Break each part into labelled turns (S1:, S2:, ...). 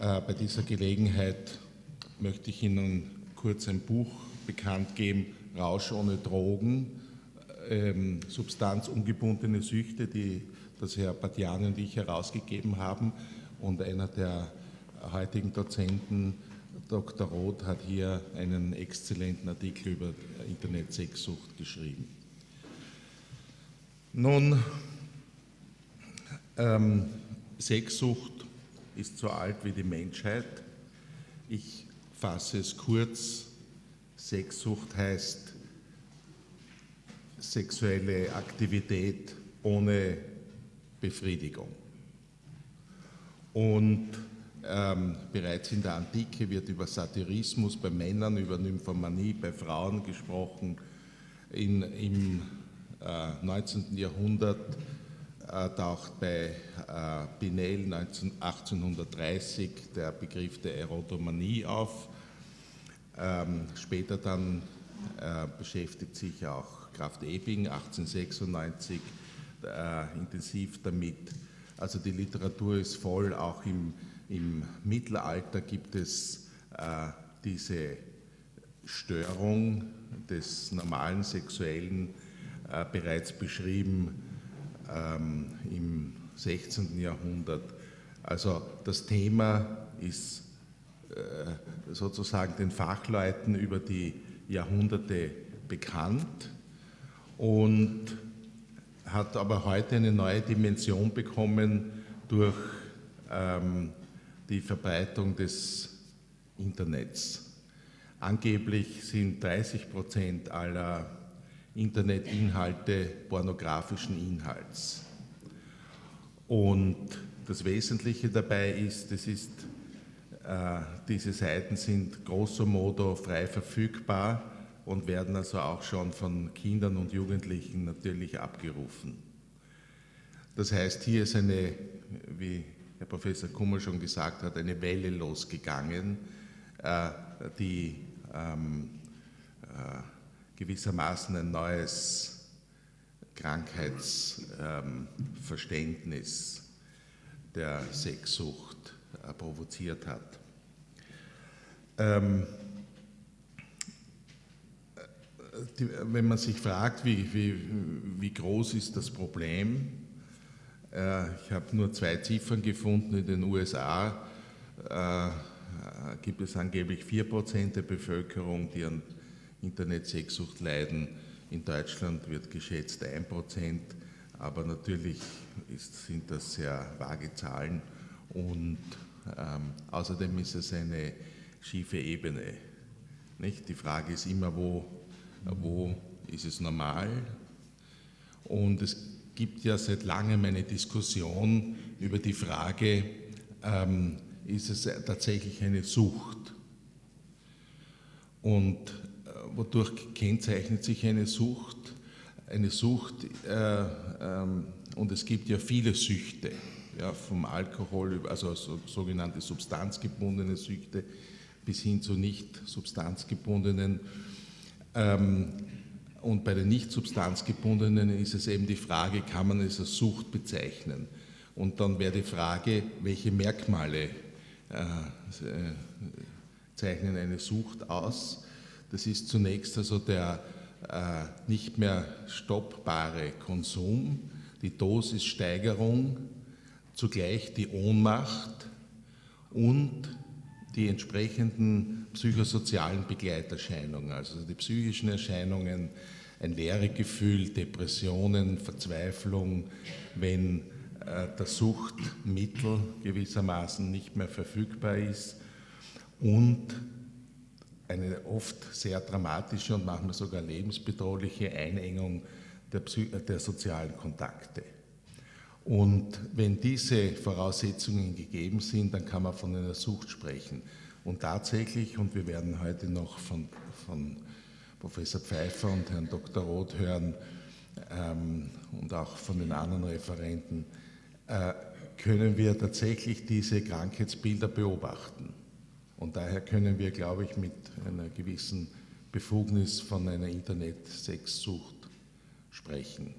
S1: Äh, bei dieser Gelegenheit möchte ich Ihnen kurz ein Buch bekannt geben, Rausch ohne Drogen, ähm, substanzungebundene Süchte, die das Herr Badiani und ich herausgegeben haben. Und einer der heutigen Dozenten, Dr. Roth, hat hier einen exzellenten Artikel über Internet-Sexsucht geschrieben. Nun, ähm, Sexsucht ist so alt wie die Menschheit. Ich fasse es kurz. Sexsucht heißt sexuelle Aktivität ohne Befriedigung. Und ähm, bereits in der Antike wird über Satirismus bei Männern, über Nymphomanie bei Frauen gesprochen. In, Im äh, 19. Jahrhundert taucht bei äh, Pinel 19, 1830 der Begriff der Erotomanie auf. Ähm, später dann äh, beschäftigt sich auch Kraft Ebing 1896 äh, intensiv damit. Also die Literatur ist voll, auch im, im Mittelalter gibt es äh, diese Störung des normalen sexuellen äh, bereits beschrieben ähm, im 16. Jahrhundert. Also das Thema ist äh, sozusagen den Fachleuten über die Jahrhunderte bekannt und hat aber heute eine neue Dimension bekommen durch ähm, die Verbreitung des Internets. Angeblich sind 30 Prozent aller Internetinhalte pornografischen Inhalts. Und das Wesentliche dabei ist, das ist äh, diese Seiten sind grosso modo frei verfügbar und werden also auch schon von Kindern und Jugendlichen natürlich abgerufen. Das heißt, hier ist eine, wie Herr Professor Kummer schon gesagt hat, eine Welle losgegangen, äh, die ähm, äh, gewissermaßen ein neues Krankheitsverständnis der Sexsucht provoziert hat. Ähm, die, wenn man sich fragt, wie, wie, wie groß ist das Problem, äh, ich habe nur zwei Ziffern gefunden. In den USA äh, gibt es angeblich 4% der Bevölkerung, die an Internet-Sexsucht leiden. In Deutschland wird geschätzt 1%, aber natürlich ist, sind das sehr vage Zahlen und ähm, außerdem ist es eine schiefe Ebene. Nicht? Die Frage ist immer, wo, wo ist es normal? Und es gibt ja seit langem eine Diskussion über die Frage, ähm, ist es tatsächlich eine Sucht? Und wodurch kennzeichnet sich eine Sucht? Eine Sucht, äh, ähm, und es gibt ja viele Süchte, ja, vom Alkohol, also so, sogenannte substanzgebundene Süchte, bis hin zu nicht substanzgebundenen. Ähm, und bei den nicht substanzgebundenen ist es eben die Frage, kann man es als Sucht bezeichnen? Und dann wäre die Frage, welche Merkmale äh, äh, zeichnen eine Sucht aus? Das ist zunächst also der äh, nicht mehr stoppbare Konsum, die Dosissteigerung, zugleich die Ohnmacht und die entsprechenden psychosozialen Begleiterscheinungen, also die psychischen Erscheinungen, ein Leeregefühl, Depressionen, Verzweiflung, wenn äh, das Suchtmittel gewissermaßen nicht mehr verfügbar ist und eine oft sehr dramatische und manchmal sogar lebensbedrohliche Einengung der, der sozialen Kontakte. Und wenn diese Voraussetzungen gegeben sind, dann kann man von einer Sucht sprechen. Und tatsächlich, und wir werden heute noch von, von Professor Pfeiffer und Herrn Dr. Roth hören ähm, und auch von den anderen Referenten, äh, können wir tatsächlich diese Krankheitsbilder beobachten. Und daher können wir, glaube ich, mit einer gewissen Befugnis von einer Internet-Sexsucht sprechen.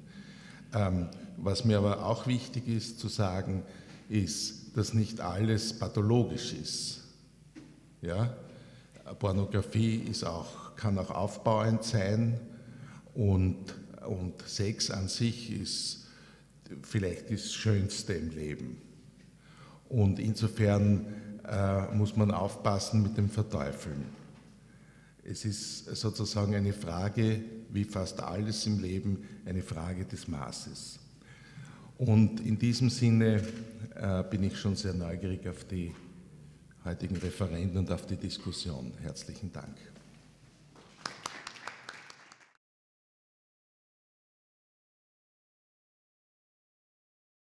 S1: Ähm, was mir aber auch wichtig ist zu sagen, ist, dass nicht alles pathologisch ist. Ja? Pornografie ist auch, kann auch aufbauend sein und, und Sex an sich ist vielleicht das Schönste im Leben. Und insofern äh, muss man aufpassen mit dem Verteufeln. Es ist sozusagen eine Frage, wie fast alles im Leben, eine Frage des Maßes. Und in diesem Sinne äh, bin ich schon sehr neugierig auf die heutigen Referenten und auf die Diskussion. Herzlichen Dank.